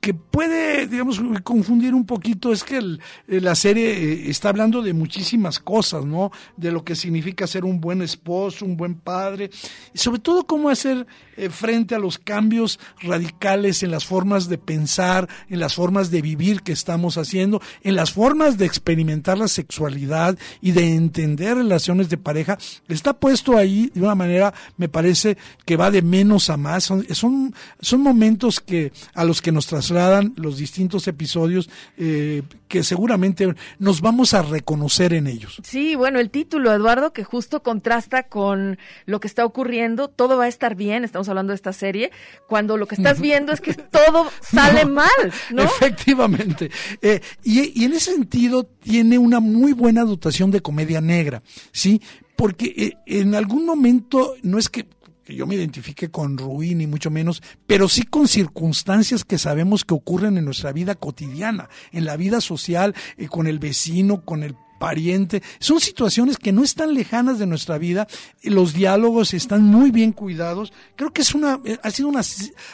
que puede, digamos, confundir un poquito es que el, la serie eh, está hablando de muchísimas cosas, ¿no? De lo que significa ser un buen esposo, un buen padre, y sobre todo cómo hacer eh, frente a los cambios radicales en las formas de pensar, en las formas de vivir que estamos haciendo, en las formas de experimentar la sexualidad y de entender relaciones de pareja. Está puesto ahí de una manera, me parece, que va de menos a más. Son, son, son momentos que a los que nos trasladan los distintos episodios eh, que seguramente nos vamos a reconocer en ellos. Sí, bueno, el título, Eduardo, que justo contrasta con lo que está ocurriendo, todo va a estar bien, estamos hablando de esta serie, cuando lo que estás viendo es que todo sale no, mal, ¿no? Efectivamente. Eh, y, y en ese sentido tiene una muy buena dotación de comedia negra, ¿sí? Porque eh, en algún momento no es que yo me identifique con Rui, ni mucho menos, pero sí con circunstancias que sabemos que ocurren en nuestra vida cotidiana, en la vida social, eh, con el vecino, con el pariente. Son situaciones que no están lejanas de nuestra vida. Los diálogos están muy bien cuidados. Creo que es una, ha sido un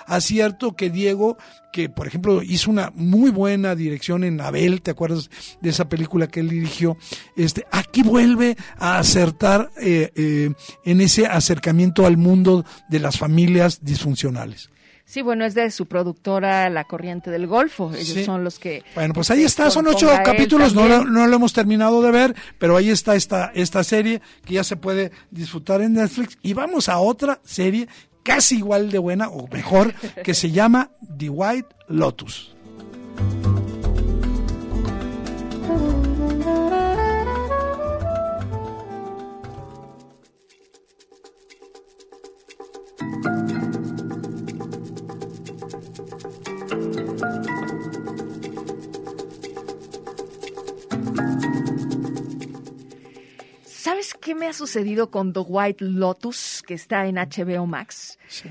acierto que Diego, que por ejemplo hizo una muy buena dirección en Abel, ¿te acuerdas de esa película que él dirigió? Este, aquí vuelve a acertar eh, eh, en ese acercamiento al mundo de las familias disfuncionales. Sí, bueno, es de su productora La Corriente del Golfo. Ellos sí. son los que. Bueno, pues ahí está, son ocho capítulos, no lo, no lo, hemos terminado de ver, pero ahí está esta, esta serie que ya se puede disfrutar en Netflix. Y vamos a otra serie casi igual de buena o mejor, que se llama The White Lotus. ¿Sabes qué me ha sucedido con The White Lotus, que está en HBO Max? Sí.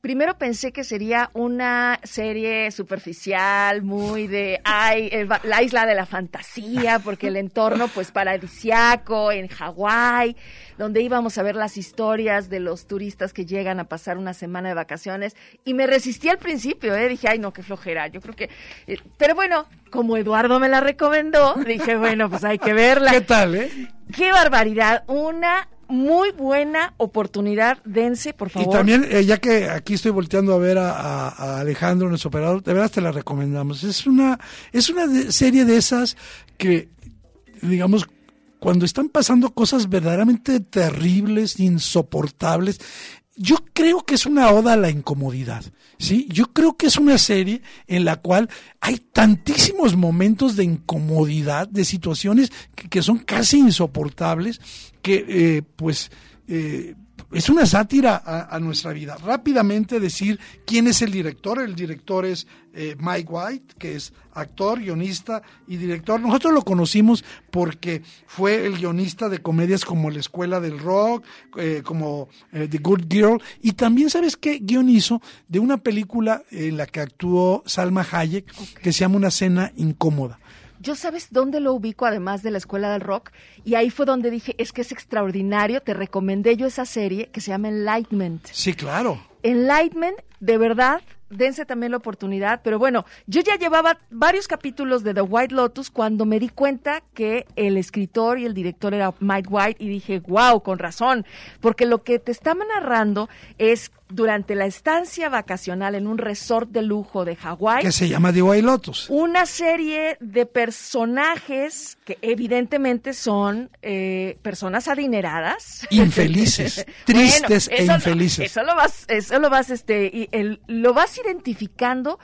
Primero pensé que sería una serie superficial, muy de, ay, el, la isla de la fantasía, porque el entorno, pues, paradisiaco, en Hawái, donde íbamos a ver las historias de los turistas que llegan a pasar una semana de vacaciones. Y me resistí al principio, ¿eh? Dije, ay, no, qué flojera. Yo creo que. Eh, pero bueno, como Eduardo me la recomendó, dije, bueno, pues hay que verla. ¿Qué tal, eh? ¡Qué barbaridad! Una muy buena oportunidad, dense, por favor. Y también, eh, ya que aquí estoy volteando a ver a, Alejandro, nuestro operador, de verdad te la recomendamos. Es una, es una serie de esas que, digamos, cuando están pasando cosas verdaderamente terribles, insoportables, yo creo que es una oda a la incomodidad, ¿sí? Yo creo que es una serie en la cual hay tantísimos momentos de incomodidad, de situaciones que, que son casi insoportables, que eh, pues eh, es una sátira a, a, nuestra vida. Rápidamente decir quién es el director. El director es eh, Mike White, que es actor, guionista y director. Nosotros lo conocimos porque fue el guionista de comedias como La Escuela del Rock, eh, como eh, The Good Girl, y también, ¿sabes qué? Guion hizo de una película en la que actuó Salma Hayek, okay. que se llama Una cena incómoda. Yo sabes dónde lo ubico además de la Escuela del Rock y ahí fue donde dije, es que es extraordinario, te recomendé yo esa serie que se llama Enlightenment. Sí, claro. Enlightenment, de verdad, dense también la oportunidad, pero bueno, yo ya llevaba varios capítulos de The White Lotus cuando me di cuenta que el escritor y el director era Mike White y dije, wow, con razón, porque lo que te estaba narrando es durante la estancia vacacional en un resort de lujo de Hawái. Que se llama The White Lotus. Una serie de personajes que evidentemente son eh, personas adineradas. Infelices, tristes bueno, e infelices. Lo, eso lo vas, eso lo vas, este, y el, lo vas identificando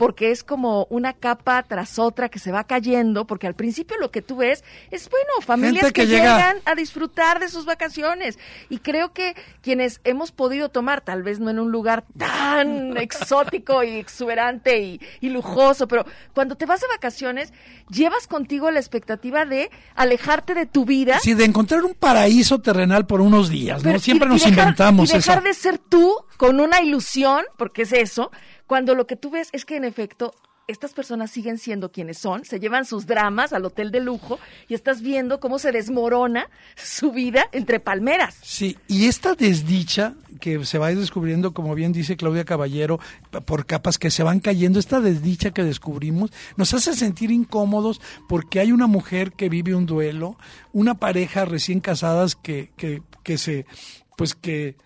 porque es como una capa tras otra que se va cayendo, porque al principio lo que tú ves es, bueno, familias Gente que, que llega... llegan a disfrutar de sus vacaciones. Y creo que quienes hemos podido tomar, tal vez no en un lugar tan exótico y exuberante y, y, lujoso, pero cuando te vas de vacaciones, llevas contigo la expectativa de alejarte de tu vida. Sí, de encontrar un paraíso terrenal por unos días, pero, ¿no? Siempre y, nos y dejar, inventamos y dejar esa... de ser tú con una ilusión, porque es eso, cuando lo que tú ves es que en efecto estas personas siguen siendo quienes son, se llevan sus dramas al hotel de lujo y estás viendo cómo se desmorona su vida entre palmeras. Sí, y esta desdicha que se va descubriendo, como bien dice Claudia Caballero, por capas que se van cayendo, esta desdicha que descubrimos nos hace sentir incómodos porque hay una mujer que vive un duelo, una pareja recién casadas que, que, que se, pues que,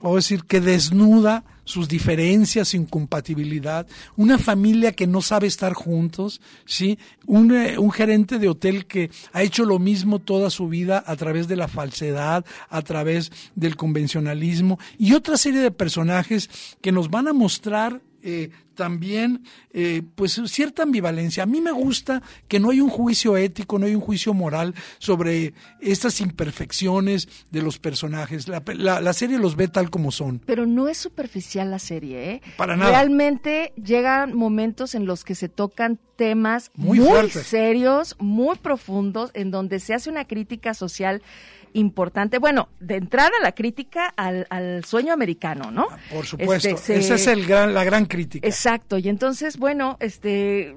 a decir, que desnuda sus diferencias, su incompatibilidad, una familia que no sabe estar juntos, ¿sí? Un, eh, un, gerente de hotel que ha hecho lo mismo toda su vida a través de la falsedad, a través del convencionalismo y otra serie de personajes que nos van a mostrar eh, también eh, pues cierta ambivalencia. A mí me gusta que no hay un juicio ético, no hay un juicio moral sobre estas imperfecciones de los personajes. La, la, la, serie los ve tal como son. Pero no es superficial la serie, ¿eh? Para nada. Realmente llegan momentos en los que se tocan temas muy, muy serios, muy profundos, en donde se hace una crítica social importante. Bueno, de entrada la crítica al, al sueño americano, ¿no? Por supuesto, este, se, esa es el gran, la gran crítica. Exacto, y entonces, bueno, este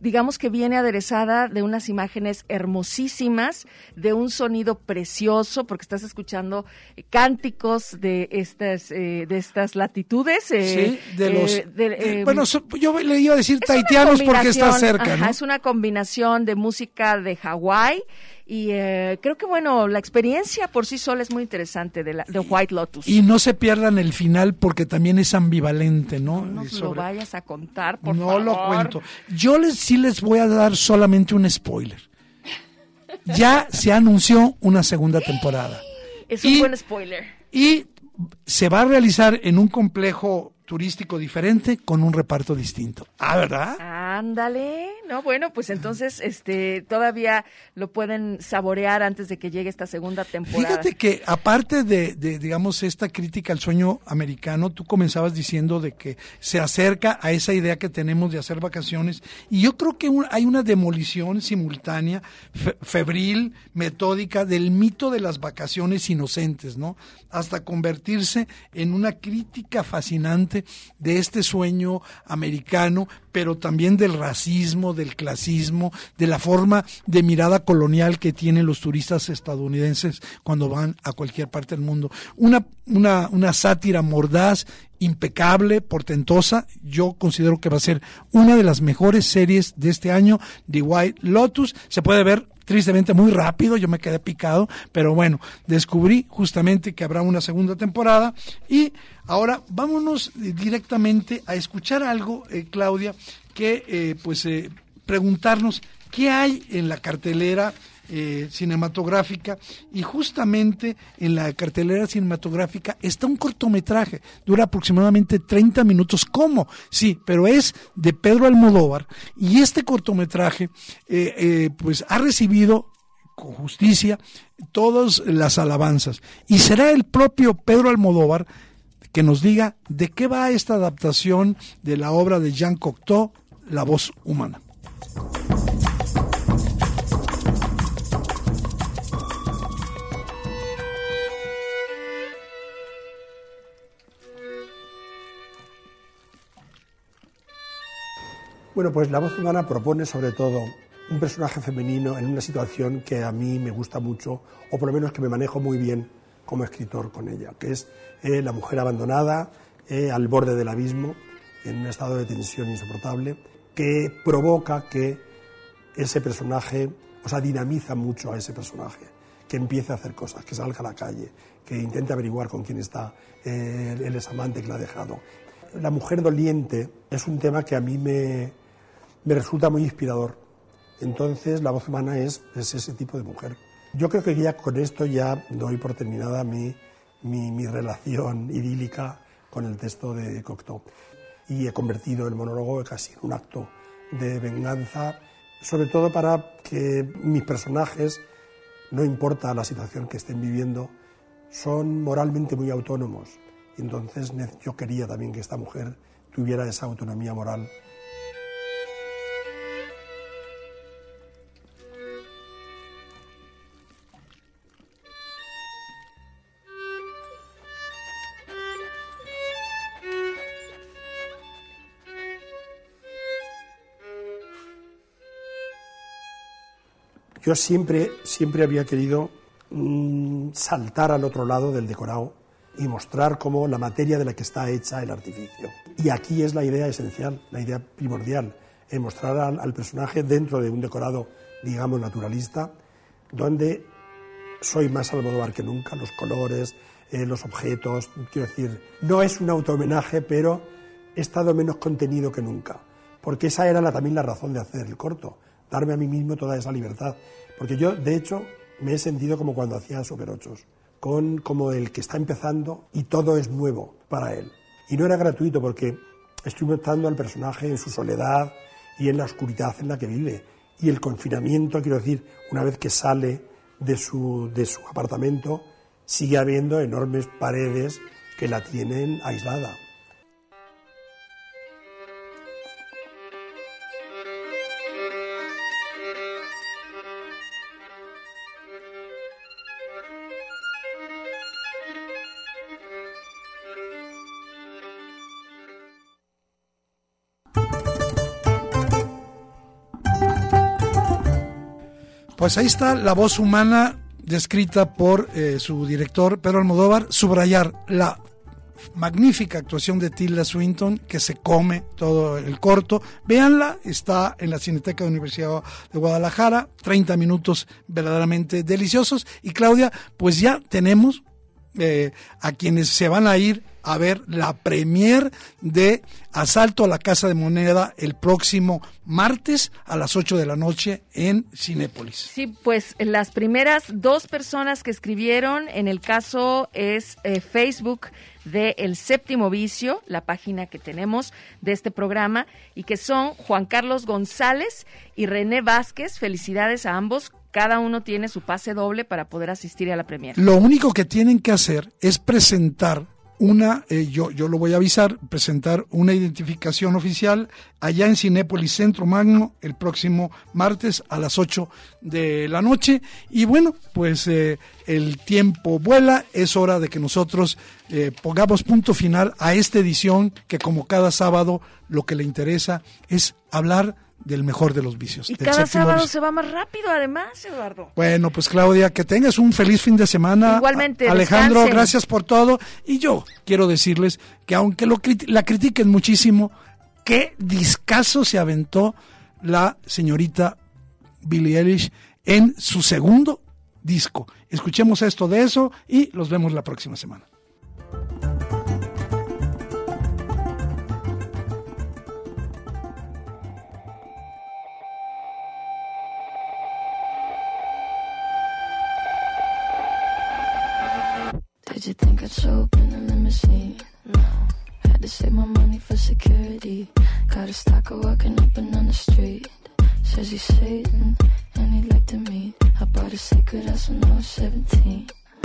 digamos que viene aderezada de unas imágenes hermosísimas, de un sonido precioso, porque estás escuchando cánticos de estas eh, de estas latitudes. Eh, sí, de los. Eh, de, bueno, so, yo le iba a decir taitianos porque está cerca, ajá, ¿no? Es una combinación de música de Hawái y eh, creo que bueno la experiencia por sí sola es muy interesante de, la, de White Lotus. Y no se pierdan el final porque también es ambivalente no no nos sobre... lo vayas a contar por no favor. lo cuento. Yo les sí les voy a dar solamente un spoiler. Ya se anunció una segunda temporada. Es un buen spoiler. y se va a realizar en un complejo turístico diferente con un reparto distinto. Ah, ¿verdad? Ándale. No, bueno, pues entonces este todavía lo pueden saborear antes de que llegue esta segunda temporada. Fíjate que aparte de, de digamos esta crítica al sueño americano, tú comenzabas diciendo de que se acerca a esa idea que tenemos de hacer vacaciones y yo creo que hay una demolición simultánea, fe, febril, metódica del mito de las vacaciones inocentes, ¿no? Hasta convertirse en una crítica fascinante de este sueño americano, pero también del racismo, del clasismo, de la forma de mirada colonial que tienen los turistas estadounidenses cuando van a cualquier parte del mundo. Una, una, una sátira mordaz, impecable, portentosa. Yo considero que va a ser una de las mejores series de este año, The White Lotus. Se puede ver tristemente muy rápido, yo me quedé picado, pero bueno, descubrí justamente que habrá una segunda temporada y ahora vámonos directamente a escuchar algo, eh, Claudia, que eh, pues eh, preguntarnos qué hay en la cartelera eh, cinematográfica y justamente en la cartelera cinematográfica está un cortometraje, dura aproximadamente 30 minutos. ¿Cómo? Sí, pero es de Pedro Almodóvar y este cortometraje eh, eh, pues ha recibido con justicia todas las alabanzas y será el propio Pedro Almodóvar que nos diga de qué va esta adaptación de la obra de Jean Cocteau, La voz humana. Bueno, pues La voz humana propone sobre todo un personaje femenino en una situación que a mí me gusta mucho, o por lo menos que me manejo muy bien como escritor con ella, que es eh, la mujer abandonada, eh, al borde del abismo, en un estado de tensión insoportable, que provoca que ese personaje, o sea, dinamiza mucho a ese personaje, que empiece a hacer cosas, que salga a la calle, que intente averiguar con quién está eh, el examante que la ha dejado. La mujer doliente es un tema que a mí me, me resulta muy inspirador. Entonces la voz humana es, es, ese tipo de mujer. Yo creo que ya con esto ya doy por terminada mi, mi, mi relación idílica con el texto de Cocteau. Y he convertido el monólogo casi en un acto de venganza, sobre todo para que mis personajes, no importa la situación que estén viviendo, son moralmente muy autónomos. Entonces yo quería también que esta mujer tuviera esa autonomía moral Yo siempre, siempre había querido mmm, saltar al otro lado del decorado y mostrar cómo la materia de la que está hecha el artificio. Y aquí es la idea esencial, la idea primordial, en mostrar al, personaje dentro de un decorado, digamos, naturalista, donde soy más Almodóvar que nunca, los colores, eh, los objetos, quiero decir, no es un auto-homenaje, pero he estado menos contenido que nunca, porque esa era la, también la razón de hacer el corto, darme a mí mismo toda esa libertad. Porque yo, de hecho, me he sentido como cuando hacía Super 8, con como el que está empezando y todo es nuevo para él. Y no era gratuito porque estoy mostrando al personaje en su soledad y en la oscuridad en la que vive. Y el confinamiento, quiero decir, una vez que sale de su, de su apartamento, sigue habiendo enormes paredes que la tienen aislada. Pues ahí está la voz humana descrita por eh, su director Pedro Almodóvar, subrayar la magnífica actuación de Tilda Swinton que se come todo el corto. Véanla, está en la Cineteca de la Universidad de Guadalajara, 30 minutos verdaderamente deliciosos. Y Claudia, pues ya tenemos eh, a quienes se van a ir a ver la premier de Asalto a la Casa de Moneda el próximo martes a las 8 de la noche en Cinépolis. Sí, pues las primeras dos personas que escribieron en el caso es eh, Facebook de El Séptimo Vicio, la página que tenemos de este programa, y que son Juan Carlos González y René Vázquez. Felicidades a ambos. Cada uno tiene su pase doble para poder asistir a la premier. Lo único que tienen que hacer es presentar una, eh, yo, yo lo voy a avisar, presentar una identificación oficial allá en Cinépolis Centro Magno el próximo martes a las 8 de la noche. Y bueno, pues eh, el tiempo vuela, es hora de que nosotros eh, pongamos punto final a esta edición que como cada sábado lo que le interesa es hablar del mejor de los vicios. Y cada sábado vicio. se va más rápido, además, Eduardo. Bueno, pues Claudia, que tengas un feliz fin de semana. Igualmente, A- Alejandro, descansen. gracias por todo. Y yo quiero decirles que aunque lo criti- la critiquen muchísimo, qué discazo se aventó la señorita Billie Eilish en su segundo disco. Escuchemos esto de eso y los vemos la próxima semana. Save my money for security. Got a stalker walking up and down the street. Says he's Satan and he'd like to meet. I bought a secret house when I was 17.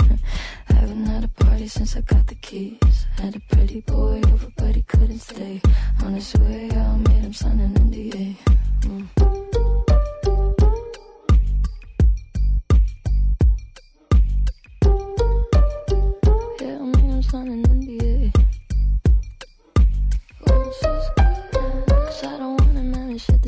I haven't had a party since I got the keys. Had a pretty boy over, but he couldn't stay. On his way out, made him sign an NDA. Mm. Yeah, I